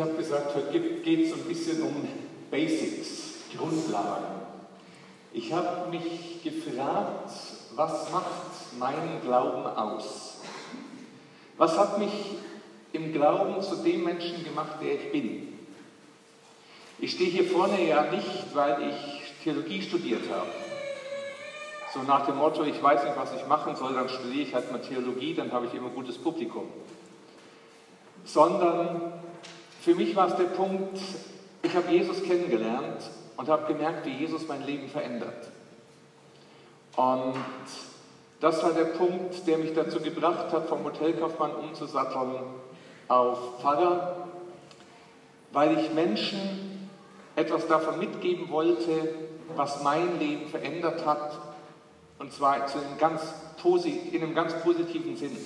Ich habe gesagt, heute geht es ein bisschen um Basics, Grundlagen. Ich habe mich gefragt, was macht meinen Glauben aus? Was hat mich im Glauben zu dem Menschen gemacht, der ich bin? Ich stehe hier vorne ja nicht, weil ich Theologie studiert habe. So nach dem Motto, ich weiß nicht, was ich machen soll, dann studiere ich halt mal Theologie, dann habe ich immer gutes Publikum. Sondern für mich war es der Punkt, ich habe Jesus kennengelernt und habe gemerkt, wie Jesus mein Leben verändert. Und das war der Punkt, der mich dazu gebracht hat, vom Hotelkaufmann umzusatteln auf Pfarrer, weil ich Menschen etwas davon mitgeben wollte, was mein Leben verändert hat, und zwar in einem ganz, in einem ganz positiven Sinn.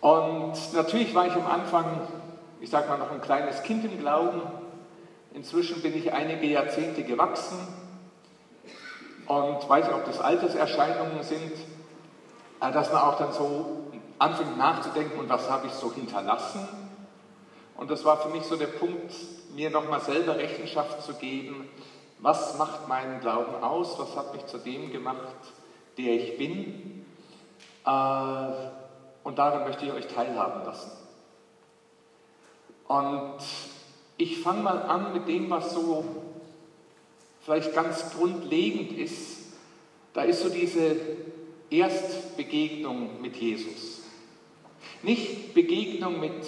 Und natürlich war ich am Anfang, ich sage mal, noch ein kleines Kind im Glauben. Inzwischen bin ich einige Jahrzehnte gewachsen und weiß nicht, ob das Alterserscheinungen sind, äh, dass man auch dann so anfängt nachzudenken, und was habe ich so hinterlassen. Und das war für mich so der Punkt, mir nochmal selber Rechenschaft zu geben, was macht meinen Glauben aus, was hat mich zu dem gemacht, der ich bin. Äh, und daran möchte ich euch teilhaben lassen. Und ich fange mal an mit dem, was so vielleicht ganz grundlegend ist. Da ist so diese Erstbegegnung mit Jesus. Nicht Begegnung mit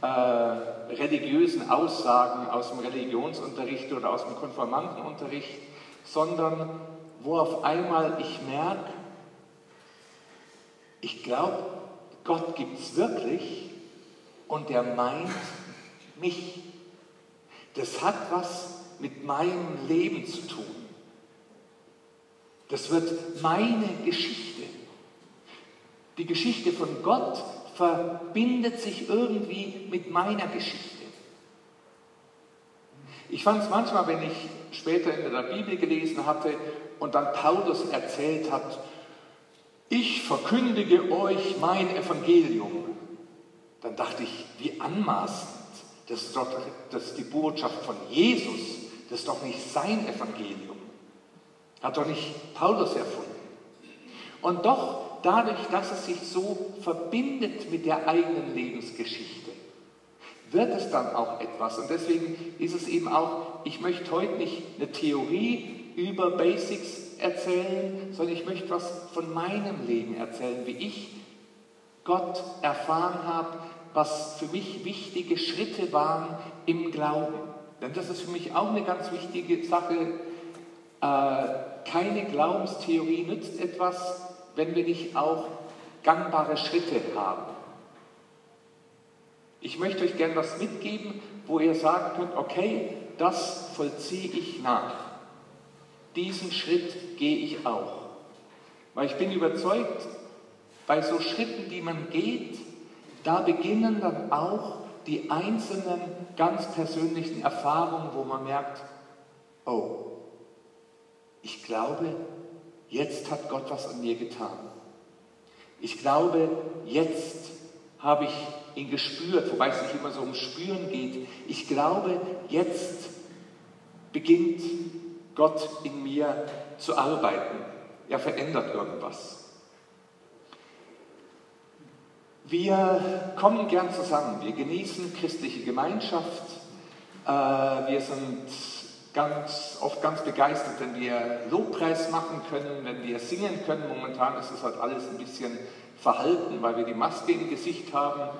äh, religiösen Aussagen aus dem Religionsunterricht oder aus dem Konformantenunterricht, sondern wo auf einmal ich merke, ich glaube, Gott gibt es wirklich und der meint mich. Das hat was mit meinem Leben zu tun. Das wird meine Geschichte. Die Geschichte von Gott verbindet sich irgendwie mit meiner Geschichte. Ich fand es manchmal, wenn ich später in der Bibel gelesen hatte und dann Paulus erzählt hat, ich verkündige euch mein Evangelium. Dann dachte ich, wie anmaßend. Das ist doch das ist die Botschaft von Jesus. Das ist doch nicht sein Evangelium. Hat doch nicht Paulus erfunden. Und doch, dadurch, dass es sich so verbindet mit der eigenen Lebensgeschichte, wird es dann auch etwas. Und deswegen ist es eben auch, ich möchte heute nicht eine Theorie über Basics erzählen, sondern ich möchte was von meinem Leben erzählen, wie ich Gott erfahren habe, was für mich wichtige Schritte waren im Glauben. Denn das ist für mich auch eine ganz wichtige Sache. Äh, keine Glaubenstheorie nützt etwas, wenn wir nicht auch gangbare Schritte haben. Ich möchte euch gerne was mitgeben, wo ihr sagen könnt, okay, das vollziehe ich nach. Diesen Schritt gehe ich auch. Weil ich bin überzeugt, bei so Schritten, die man geht, da beginnen dann auch die einzelnen ganz persönlichen Erfahrungen, wo man merkt, oh, ich glaube, jetzt hat Gott was an mir getan. Ich glaube, jetzt habe ich ihn gespürt, wobei es nicht immer so um Spüren geht. Ich glaube, jetzt beginnt Gott in mir zu arbeiten. Er verändert irgendwas. Wir kommen gern zusammen, wir genießen christliche Gemeinschaft, äh, wir sind ganz, oft ganz begeistert, wenn wir Lobpreis machen können, wenn wir singen können. Momentan ist es halt alles ein bisschen verhalten, weil wir die Maske im Gesicht haben.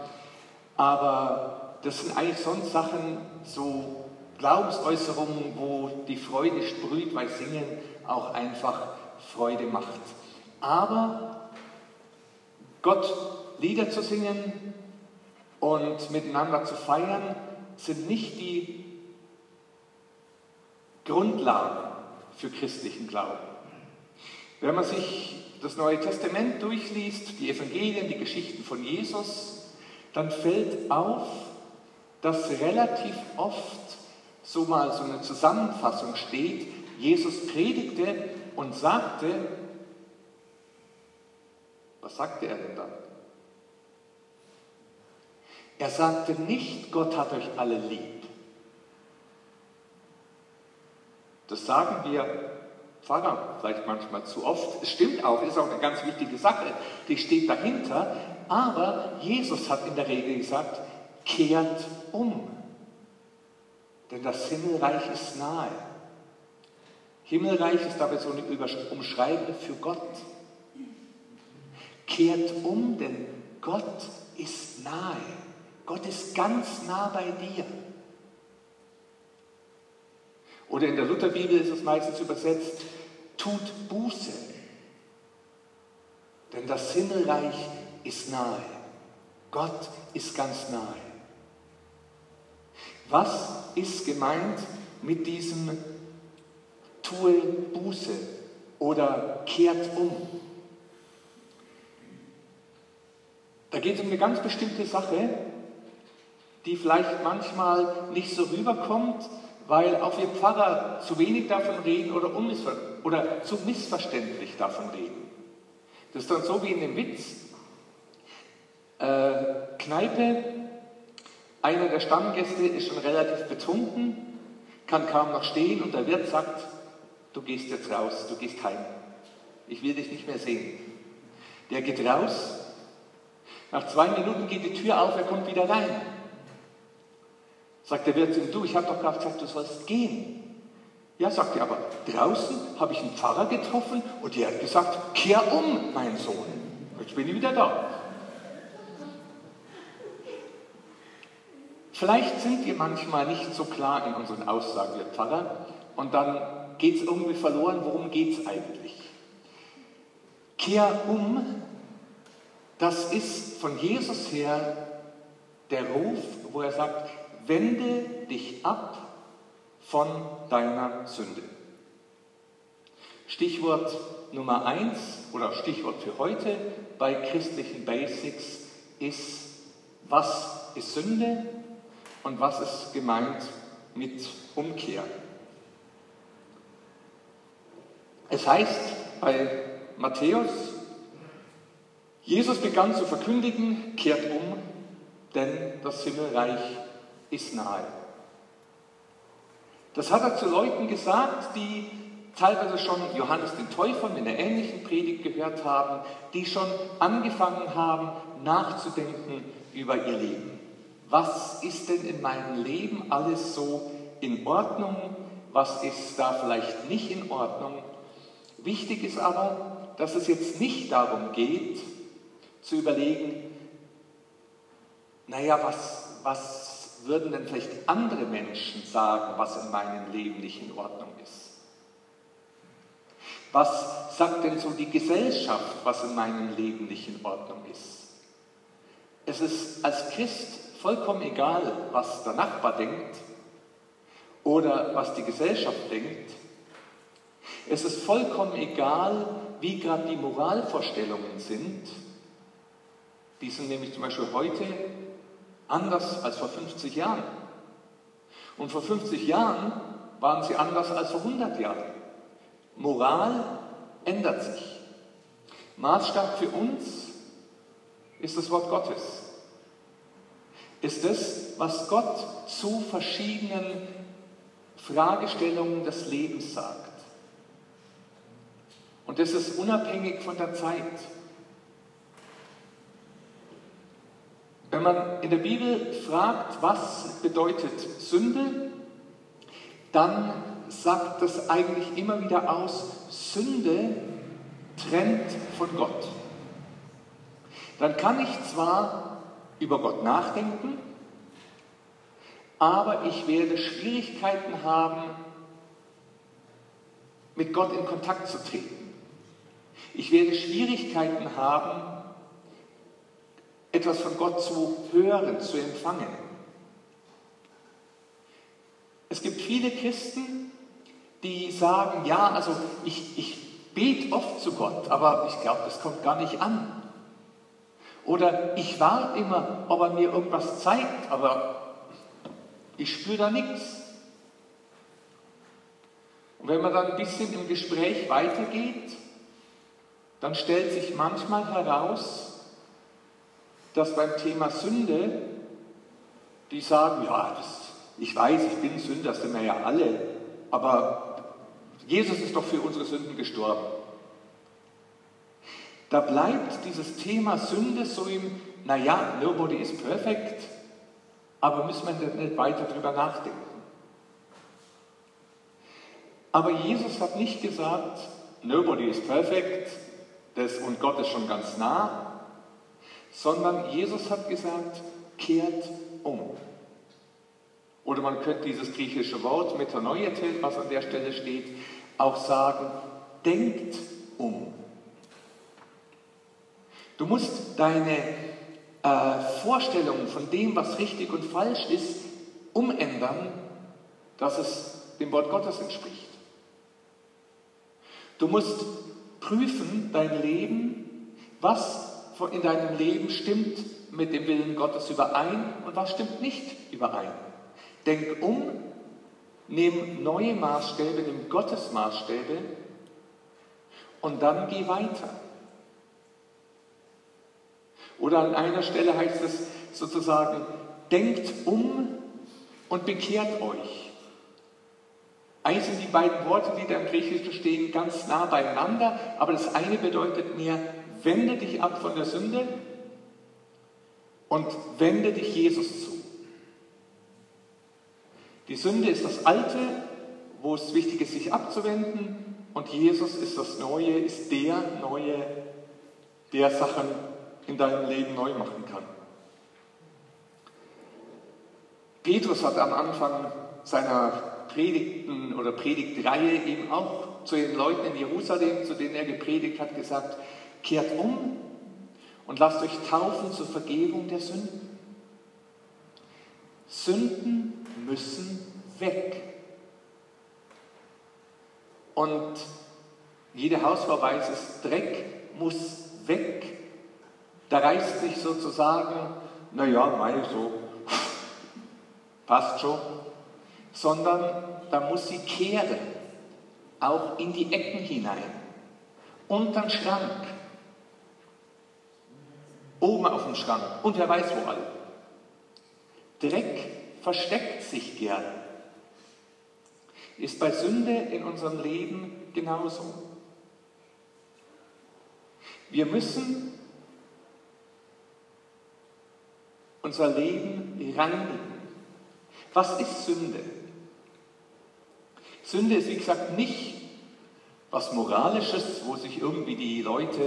Aber das sind eigentlich sonst Sachen, so Glaubensäußerungen, wo die Freude sprüht, weil Singen auch einfach Freude macht. Aber Gott Lieder zu singen und miteinander zu feiern, sind nicht die Grundlagen für christlichen Glauben. Wenn man sich das Neue Testament durchliest, die Evangelien, die Geschichten von Jesus, dann fällt auf, dass relativ oft so mal so eine Zusammenfassung steht, Jesus predigte und sagte, was sagte er denn dann? Er sagte nicht, Gott hat euch alle lieb. Das sagen wir Pfarrer vielleicht manchmal zu oft. Es stimmt auch, ist auch eine ganz wichtige Sache, die steht dahinter. Aber Jesus hat in der Regel gesagt, kehrt um, denn das Himmelreich ist nahe. Himmelreich ist dabei so eine Umschreibung für Gott. Kehrt um, denn Gott ist nahe. Gott ist ganz nah bei dir. Oder in der Lutherbibel ist es meistens übersetzt, tut Buße, denn das Himmelreich ist nahe. Gott ist ganz nahe. Was ist gemeint mit diesem tue Buße oder kehrt um. Da geht es um eine ganz bestimmte Sache, die vielleicht manchmal nicht so rüberkommt, weil auch wir Pfarrer zu wenig davon reden oder, oder zu missverständlich davon reden. Das ist dann so wie in dem Witz. Äh, Kneipe, einer der Stammgäste ist schon relativ betrunken, kann kaum noch stehen und der Wirt sagt, du gehst jetzt raus, du gehst heim. Ich will dich nicht mehr sehen. Der geht raus. Nach zwei Minuten geht die Tür auf, er kommt wieder rein. Sagt der Wirt zu ihm, du, ich habe doch gerade gesagt, du sollst gehen. Ja, sagt er, aber draußen habe ich einen Pfarrer getroffen und der hat gesagt, kehr um, mein Sohn. Jetzt bin ich wieder da. Vielleicht sind wir manchmal nicht so klar in unseren Aussagen, wir Pfarrer, und dann geht es irgendwie verloren, worum geht es eigentlich? Kehr um, das ist von Jesus her der Ruf, wo er sagt, wende dich ab von deiner Sünde. Stichwort Nummer eins oder Stichwort für heute bei christlichen Basics ist, was ist Sünde und was ist gemeint mit Umkehr. Es heißt bei Matthäus, Jesus begann zu verkündigen, kehrt um, denn das Himmelreich ist nahe. Das hat er zu Leuten gesagt, die teilweise schon Johannes den Täufer mit einer ähnlichen Predigt gehört haben, die schon angefangen haben nachzudenken über ihr Leben. Was ist denn in meinem Leben alles so in Ordnung? Was ist da vielleicht nicht in Ordnung? Wichtig ist aber, dass es jetzt nicht darum geht, zu überlegen, naja, was, was würden denn vielleicht andere Menschen sagen, was in meinem Leben nicht in Ordnung ist? Was sagt denn so die Gesellschaft, was in meinem Leben nicht in Ordnung ist? Es ist als Christ vollkommen egal, was der Nachbar denkt oder was die Gesellschaft denkt. Es ist vollkommen egal, wie gerade die Moralvorstellungen sind. Die sind nämlich zum Beispiel heute anders als vor 50 Jahren. Und vor 50 Jahren waren sie anders als vor 100 Jahren. Moral ändert sich. Maßstab für uns ist das Wort Gottes. Ist es, was Gott zu verschiedenen Fragestellungen des Lebens sagt. Und das ist unabhängig von der Zeit. Wenn man in der Bibel fragt, was bedeutet Sünde, dann sagt das eigentlich immer wieder aus, Sünde trennt von Gott. Dann kann ich zwar über Gott nachdenken, aber ich werde Schwierigkeiten haben, mit Gott in Kontakt zu treten. Ich werde Schwierigkeiten haben, etwas von Gott zu hören, zu empfangen. Es gibt viele Christen, die sagen, ja, also ich, ich bete oft zu Gott, aber ich glaube, das kommt gar nicht an. Oder ich warte immer, ob er mir irgendwas zeigt, aber ich spüre da nichts. Und wenn man dann ein bisschen im Gespräch weitergeht, dann stellt sich manchmal heraus, dass beim Thema Sünde die sagen, ja, das, ich weiß, ich bin Sünder, das sind wir ja alle, aber Jesus ist doch für unsere Sünden gestorben. Da bleibt dieses Thema Sünde so im, naja, nobody is perfect, aber müssen wir nicht weiter drüber nachdenken. Aber Jesus hat nicht gesagt, nobody is perfect das, und Gott ist schon ganz nah, sondern Jesus hat gesagt, kehrt um. Oder man könnte dieses griechische Wort Metanoiete, was an der Stelle steht, auch sagen, denkt um. Du musst deine äh, Vorstellungen von dem, was richtig und falsch ist, umändern, dass es dem Wort Gottes entspricht. Du musst prüfen dein Leben, was in deinem Leben stimmt mit dem Willen Gottes überein und was stimmt nicht überein. Denk um, nimm neue Maßstäbe, nimm Gottes Maßstäbe und dann geh weiter. Oder an einer Stelle heißt es sozusagen, denkt um und bekehrt euch. Eigentlich sind die beiden Worte, die da im Griechischen stehen, ganz nah beieinander, aber das eine bedeutet mehr, wende dich ab von der Sünde und wende dich Jesus zu. Die Sünde ist das Alte, wo es wichtig ist, sich abzuwenden, und Jesus ist das Neue, ist der Neue, der Sachen in deinem Leben neu machen kann. Petrus hat am Anfang seiner Predigten oder Predigtreihe eben auch zu den Leuten in Jerusalem, zu denen er gepredigt hat, gesagt, kehrt um und lasst euch taufen zur Vergebung der Sünden. Sünden müssen weg. Und jede Hausfrau weiß es, Dreck muss weg. Da reißt sich sozusagen, naja, meine so, passt schon, sondern da muss sie kehren, auch in die Ecken hinein, unter den Schrank, oben auf dem Schrank und wer weiß wo alle. Dreck versteckt sich gern. Ist bei Sünde in unserem Leben genauso. Wir müssen unser Leben reinigen. Was ist Sünde? Sünde ist, wie gesagt, nicht was Moralisches, wo sich irgendwie die Leute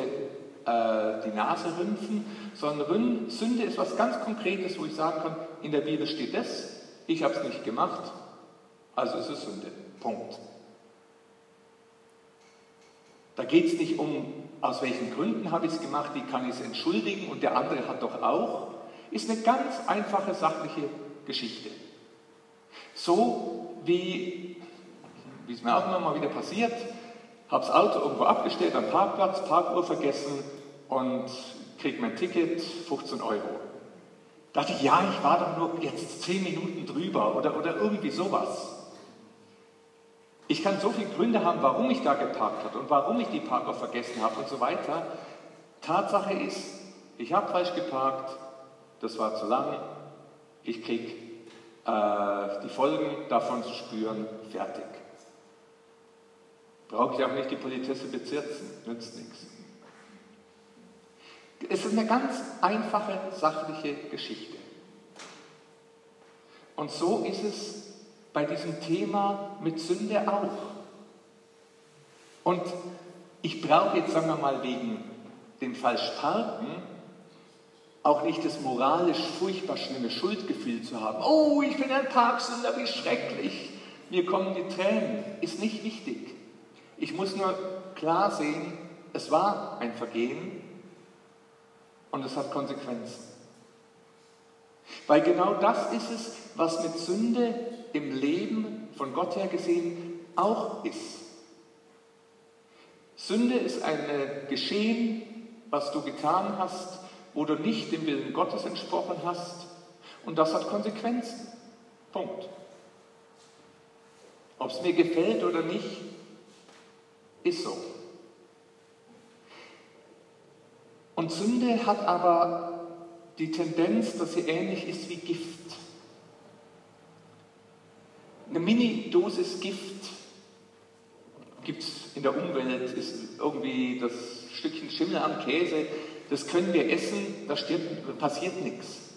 äh, die Nase rümpfen, sondern Sünde ist was ganz Konkretes, wo ich sagen kann, in der Bibel steht das, ich habe es nicht gemacht, also ist es Sünde. Punkt. Da geht es nicht um, aus welchen Gründen habe ich es gemacht, wie kann ich es entschuldigen und der andere hat doch auch. Ist eine ganz einfache sachliche Geschichte. So wie, wie es mir auch immer mal wieder passiert, habe das Auto irgendwo abgestellt am Parkplatz, Parkuhr vergessen und kriege mein Ticket, 15 Euro. Da dachte ich, ja, ich war doch nur jetzt 10 Minuten drüber oder, oder irgendwie sowas. Ich kann so viele Gründe haben, warum ich da geparkt habe und warum ich die Parkuhr vergessen habe und so weiter. Tatsache ist, ich habe falsch geparkt, das war zu lang, ich kriege äh, die Folgen davon zu spüren, fertig. Brauche ich auch nicht die Politesse bezirzen, nützt nichts. Es ist eine ganz einfache, sachliche Geschichte. Und so ist es bei diesem Thema mit Sünde auch. Und ich brauche jetzt, sagen wir mal, wegen dem Falschparken auch nicht das moralisch furchtbar schlimme Schuldgefühl zu haben. Oh, ich bin ein Parksünder, wie schrecklich. Mir kommen die Tränen. Ist nicht wichtig. Ich muss nur klar sehen, es war ein Vergehen und es hat Konsequenzen. Weil genau das ist es, was mit Sünde im Leben von Gott her gesehen auch ist. Sünde ist ein Geschehen, was du getan hast, wo du nicht dem Willen Gottes entsprochen hast. Und das hat Konsequenzen. Punkt. Ob es mir gefällt oder nicht, ist so. Und Sünde hat aber die Tendenz, dass sie ähnlich ist wie Gift. Mini-Dosis Gift gibt es in der Umwelt, ist irgendwie das Stückchen Schimmel am Käse, das können wir essen, da passiert nichts.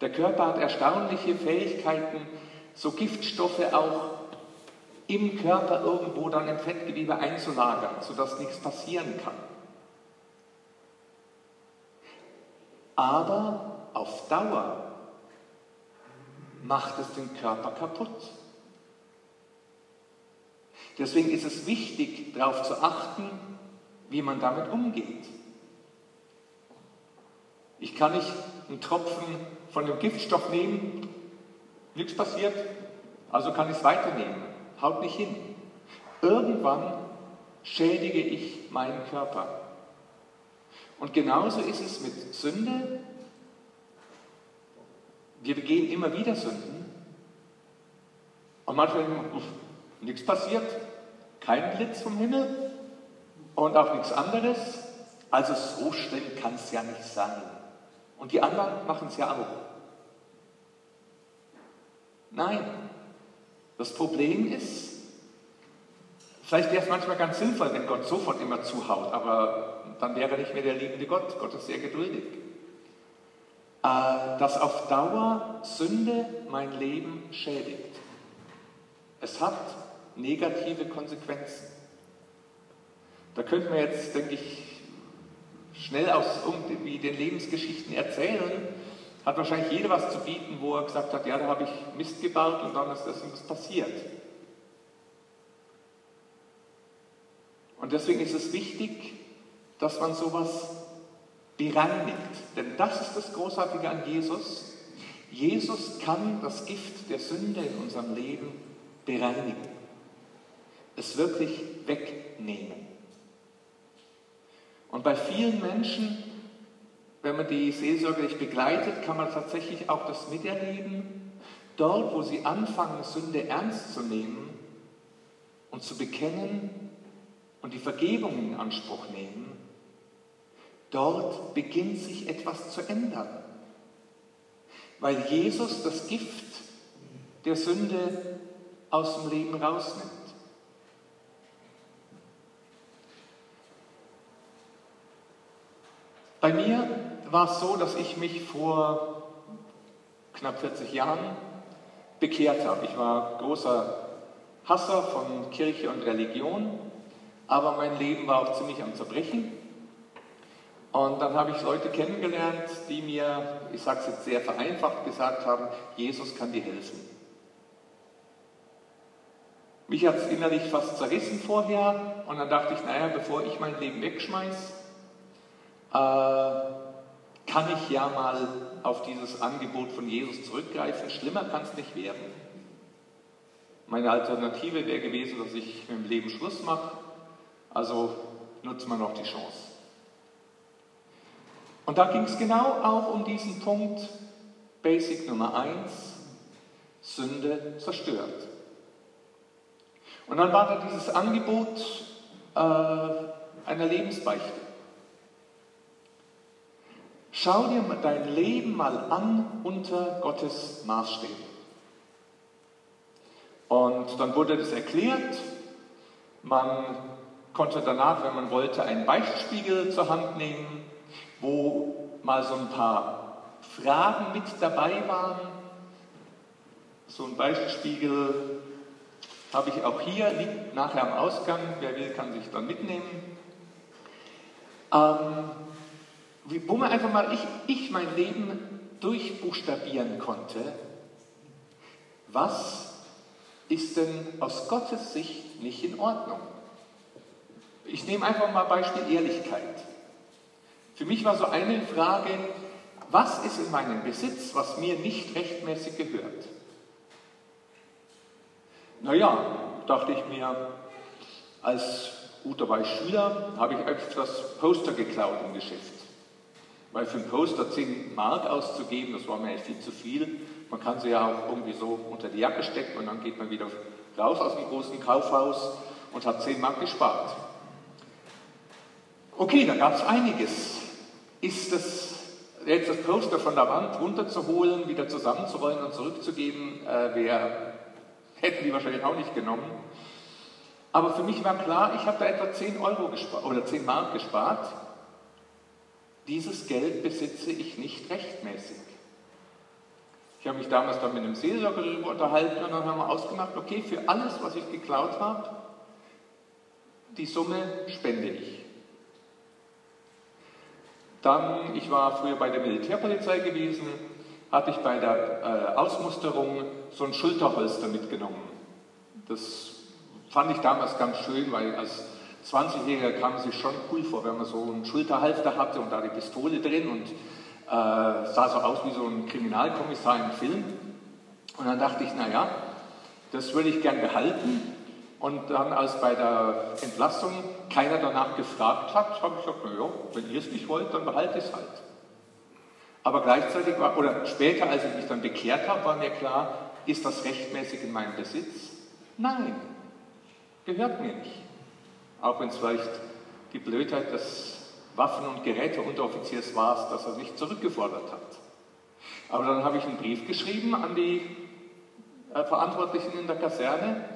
Der Körper hat erstaunliche Fähigkeiten, so Giftstoffe auch im Körper irgendwo dann im Fettgewebe einzulagern, sodass nichts passieren kann. Aber auf Dauer macht es den Körper kaputt. Deswegen ist es wichtig, darauf zu achten, wie man damit umgeht. Ich kann nicht einen Tropfen von dem Giftstoff nehmen, nichts passiert, also kann ich es weiternehmen. Haut nicht hin. Irgendwann schädige ich meinen Körper. Und genauso ist es mit Sünde. Wir begehen immer wieder Sünden. Und manchmal nichts passiert, kein Blitz vom Himmel und auch nichts anderes. Also so schlimm kann es ja nicht sein. Und die anderen machen es ja auch. Nein, das Problem ist, vielleicht wäre es manchmal ganz sinnvoll, wenn Gott sofort immer zuhaut, aber dann wäre er nicht mehr der liebende Gott. Gott ist sehr geduldig. Äh, dass auf Dauer Sünde mein Leben schädigt. Es hat negative Konsequenzen. Da könnte man jetzt, denke ich, schnell aus irgendwie den Lebensgeschichten erzählen. Hat wahrscheinlich jeder was zu bieten, wo er gesagt hat, ja, da habe ich Mist gebaut und dann ist das und das passiert. Und deswegen ist es wichtig, dass man sowas bereinigt. Denn das ist das Großartige an Jesus. Jesus kann das Gift der Sünde in unserem Leben bereinigen. Es wirklich wegnehmen. Und bei vielen Menschen, wenn man die seelsorgerlich begleitet, kann man tatsächlich auch das miterleben. Dort, wo sie anfangen, Sünde ernst zu nehmen und zu bekennen und die Vergebung in Anspruch nehmen, dort beginnt sich etwas zu ändern. Weil Jesus das Gift der Sünde aus dem Leben rausnimmt. Bei mir war es so, dass ich mich vor knapp 40 Jahren bekehrt habe. Ich war großer Hasser von Kirche und Religion, aber mein Leben war auch ziemlich am Zerbrechen. Und dann habe ich Leute kennengelernt, die mir, ich sage es jetzt sehr vereinfacht, gesagt haben, Jesus kann dir helfen. Mich hat es innerlich fast zerrissen vorher und dann dachte ich, naja, bevor ich mein Leben wegschmeiße, äh, kann ich ja mal auf dieses Angebot von Jesus zurückgreifen. Schlimmer kann es nicht werden. Meine Alternative wäre gewesen, dass ich mit dem Leben Schluss mache. Also nutzt man noch die Chance. Und da ging es genau auch um diesen Punkt, Basic Nummer 1, Sünde zerstört. Und dann war da dieses Angebot äh, einer Lebensbeichte. Schau dir dein Leben mal an unter Gottes Maßstäben. Und dann wurde das erklärt. Man konnte danach, wenn man wollte, einen Beichtspiegel zur Hand nehmen, wo mal so ein paar Fragen mit dabei waren. So ein Beichtspiegel habe ich auch hier, liegt nachher am Ausgang. Wer will, kann sich dann mitnehmen. Ähm, wo man einfach mal ich, ich mein Leben durchbuchstabieren konnte, was ist denn aus Gottes Sicht nicht in Ordnung? Ich nehme einfach mal Beispiel Ehrlichkeit. Für mich war so eine Frage, was ist in meinem Besitz, was mir nicht rechtmäßig gehört? Naja, dachte ich mir, als guter Schüler habe ich etwas Poster geklaut im Geschäft. Weil für einen Poster 10 Mark auszugeben, das war mir echt viel zu viel. Man kann sie ja auch irgendwie so unter die Jacke stecken und dann geht man wieder raus aus dem großen Kaufhaus und hat 10 Mark gespart. Okay, da gab es einiges. Ist das jetzt das Poster von der Wand runterzuholen, wieder zusammenzurollen und zurückzugeben, äh, wäre Hätten die wahrscheinlich auch nicht genommen. Aber für mich war klar, ich habe da etwa 10 Euro gespart oder 10 Mark gespart. Dieses Geld besitze ich nicht rechtmäßig. Ich habe mich damals dann mit einem Seelsorger darüber unterhalten und dann haben wir ausgemacht, okay, für alles, was ich geklaut habe, die Summe spende ich. Dann, ich war früher bei der Militärpolizei gewesen, habe ich bei der äh, Ausmusterung so ein Schulterholster mitgenommen. Das fand ich damals ganz schön, weil als 20-Jähriger kam es sich schon cool vor, wenn man so einen Schulterhalfter hatte und da die Pistole drin und äh, sah so aus wie so ein Kriminalkommissar im Film. Und dann dachte ich, naja, das würde ich gern behalten. Und dann, als bei der Entlassung keiner danach gefragt hat, habe ich gesagt, naja, wenn ihr es nicht wollt, dann behalte es halt. Aber gleichzeitig war, oder später, als ich mich dann bekehrt habe, war mir klar, ist das rechtmäßig in meinem Besitz? Nein, gehört mir nicht. Auch wenn es vielleicht die Blödheit des Waffen- und Geräteunteroffiziers war, dass er mich zurückgefordert hat. Aber dann habe ich einen Brief geschrieben an die äh, Verantwortlichen in der Kaserne,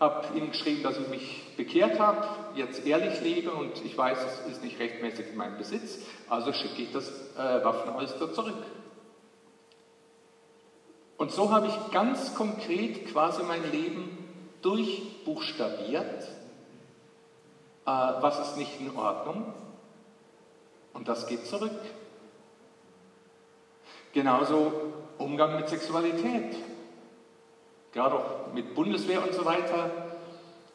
habe ihnen geschrieben, dass ich mich bekehrt habe, jetzt ehrlich lebe und ich weiß, es ist nicht rechtmäßig in meinem Besitz, also schicke ich das äh, Waffenholster zurück. Und so habe ich ganz konkret quasi mein Leben durchbuchstabiert, äh, was ist nicht in Ordnung und das geht zurück. Genauso Umgang mit Sexualität gerade auch mit Bundeswehr und so weiter.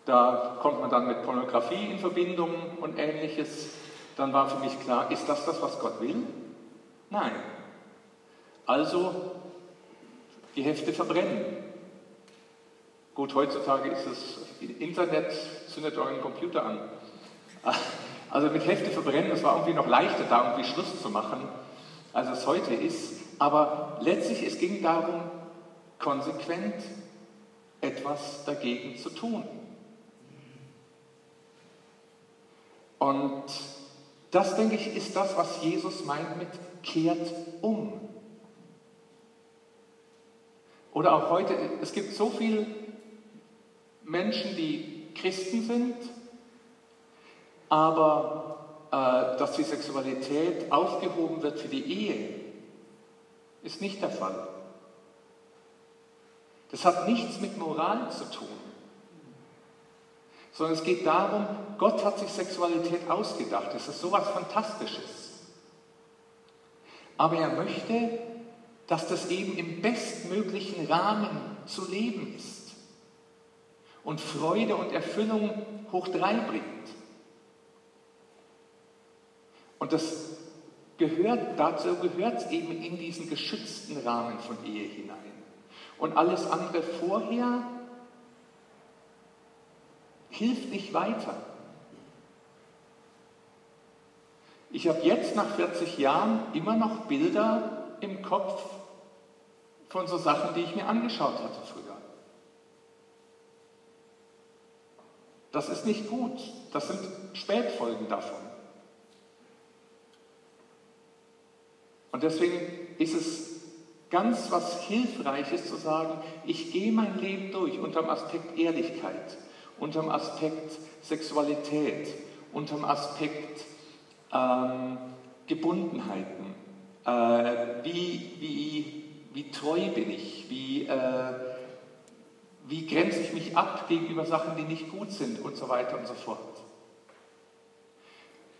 Da kommt man dann mit Pornografie in Verbindung und ähnliches. Dann war für mich klar, ist das das, was Gott will? Nein. Also die Hefte verbrennen. Gut, heutzutage ist es Internet, zündet euren Computer an. Also mit Hefte verbrennen, das war irgendwie noch leichter, da irgendwie Schluss zu machen, als es heute ist. Aber letztlich, es ging darum, konsequent etwas dagegen zu tun. Und das, denke ich, ist das, was Jesus meint mit kehrt um. Oder auch heute, es gibt so viele Menschen, die Christen sind, aber äh, dass die Sexualität aufgehoben wird für die Ehe, ist nicht der Fall. Das hat nichts mit Moral zu tun, sondern es geht darum, Gott hat sich Sexualität ausgedacht. Das ist sowas Fantastisches. Aber er möchte, dass das eben im bestmöglichen Rahmen zu leben ist und Freude und Erfüllung hoch drei bringt. Und das gehört, dazu gehört es eben in diesen geschützten Rahmen von Ehe hinein. Und alles andere vorher hilft nicht weiter. Ich habe jetzt nach 40 Jahren immer noch Bilder im Kopf von so Sachen, die ich mir angeschaut hatte früher. Das ist nicht gut. Das sind Spätfolgen davon. Und deswegen ist es ganz was Hilfreiches zu sagen, ich gehe mein Leben durch unter dem Aspekt Ehrlichkeit, unter dem Aspekt Sexualität, unter dem Aspekt ähm, Gebundenheiten. Äh, wie, wie, wie treu bin ich? Wie, äh, wie grenze ich mich ab gegenüber Sachen, die nicht gut sind und so weiter und so fort.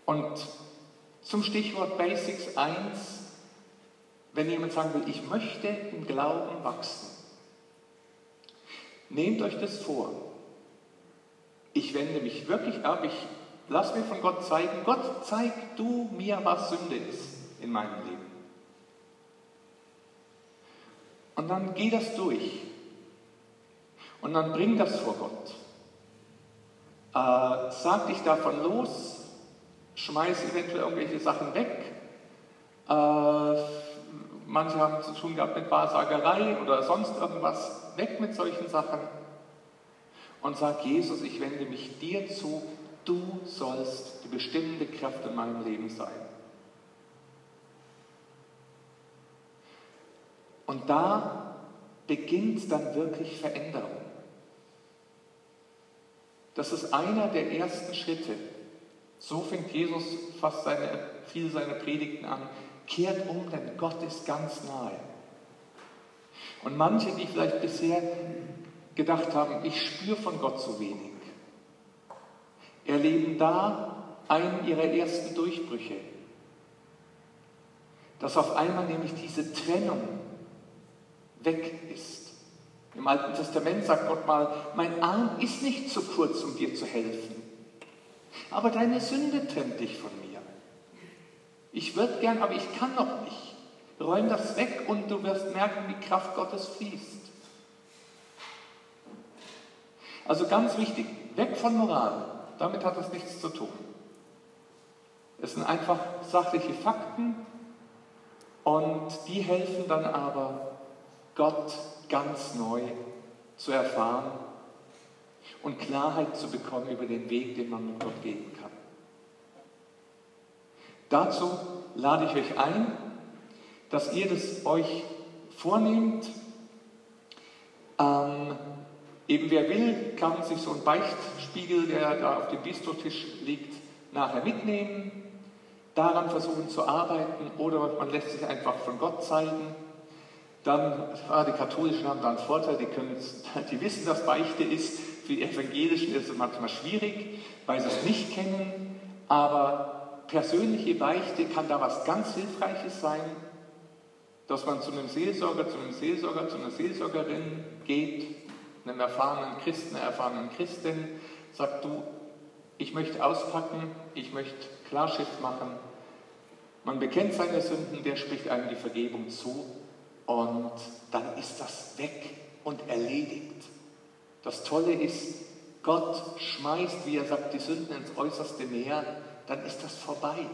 Und zum Stichwort Basics 1 wenn jemand sagen will, ich möchte im Glauben wachsen, nehmt euch das vor. Ich wende mich wirklich ab, ich lasse mir von Gott zeigen, Gott, zeig du mir, was Sünde ist in meinem Leben. Und dann geh das durch. Und dann bring das vor Gott. Äh, sag dich davon los, schmeiß eventuell irgendwelche Sachen weg. Äh, Manche haben zu tun gehabt mit Wahrsagerei oder sonst irgendwas. Weg mit solchen Sachen. Und sag, Jesus, ich wende mich dir zu. Du sollst die bestimmende Kraft in meinem Leben sein. Und da beginnt dann wirklich Veränderung. Das ist einer der ersten Schritte. So fängt Jesus fast seine, viele seiner Predigten an. Kehrt um, denn Gott ist ganz nahe. Und manche, die vielleicht bisher gedacht haben, ich spüre von Gott zu wenig, erleben da einen ihrer ersten Durchbrüche. Dass auf einmal nämlich diese Trennung weg ist. Im Alten Testament sagt Gott mal, mein Arm ist nicht zu kurz, um dir zu helfen. Aber deine Sünde trennt dich von mir. Ich würde gern, aber ich kann noch nicht. Räum das weg und du wirst merken, wie Kraft Gottes fließt. Also ganz wichtig, weg von Moral. Damit hat es nichts zu tun. Es sind einfach sachliche Fakten und die helfen dann aber, Gott ganz neu zu erfahren und Klarheit zu bekommen über den Weg, den man mit Gott gehen kann. Dazu lade ich euch ein, dass ihr das euch vornehmt. Ähm, eben wer will, kann sich so einen Beichtspiegel, der da auf dem Bistrotisch liegt, nachher mitnehmen, daran versuchen zu arbeiten oder man lässt sich einfach von Gott zeigen. Dann, ah, die Katholischen haben da einen Vorteil, die, können, die wissen, dass Beichte ist. Für die Evangelischen ist es manchmal schwierig, weil sie es nicht kennen. Aber persönliche Beichte kann da was ganz Hilfreiches sein, dass man zu einem Seelsorger, zu einem Seelsorger, zu einer Seelsorgerin geht, einem erfahrenen Christen, einer erfahrenen Christin, sagt du, ich möchte auspacken, ich möchte Klarschiff machen. Man bekennt seine Sünden, der spricht einem die Vergebung zu und dann ist das weg und erledigt. Das Tolle ist, Gott schmeißt, wie er sagt, die Sünden ins äußerste Meer, dann ist das vorbei.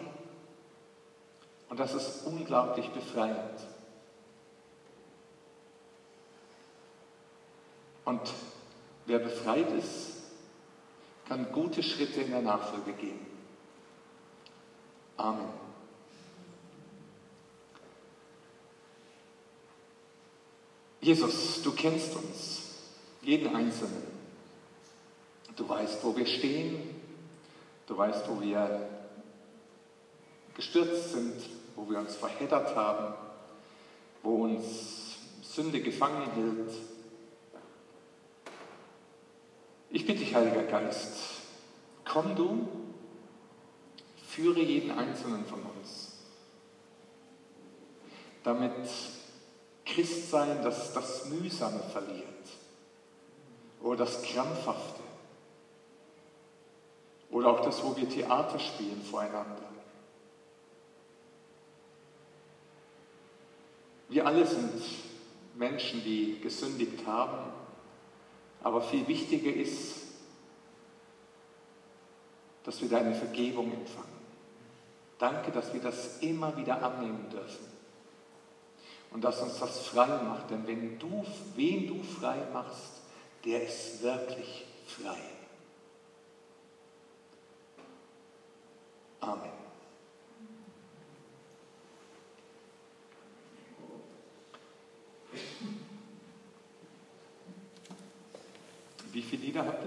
Und das ist unglaublich befreiend. Und wer befreit ist, kann gute Schritte in der Nachfolge gehen. Amen. Jesus, du kennst uns, jeden Einzelnen. Du weißt, wo wir stehen. Du weißt, wo wir gestürzt sind, wo wir uns verheddert haben, wo uns Sünde gefangen hält. Ich bitte dich, Heiliger Geist, komm du, führe jeden Einzelnen von uns, damit Christsein das, das Mühsame verliert oder das Krampfhafte oder auch das, wo wir Theater spielen voreinander. Wir alle sind Menschen, die gesündigt haben, aber viel wichtiger ist, dass wir deine Vergebung empfangen. Danke, dass wir das immer wieder annehmen dürfen und dass uns das frei macht. Denn wenn du, wen du frei machst, der ist wirklich frei. Amen. Wie viele Lieder habt ihr?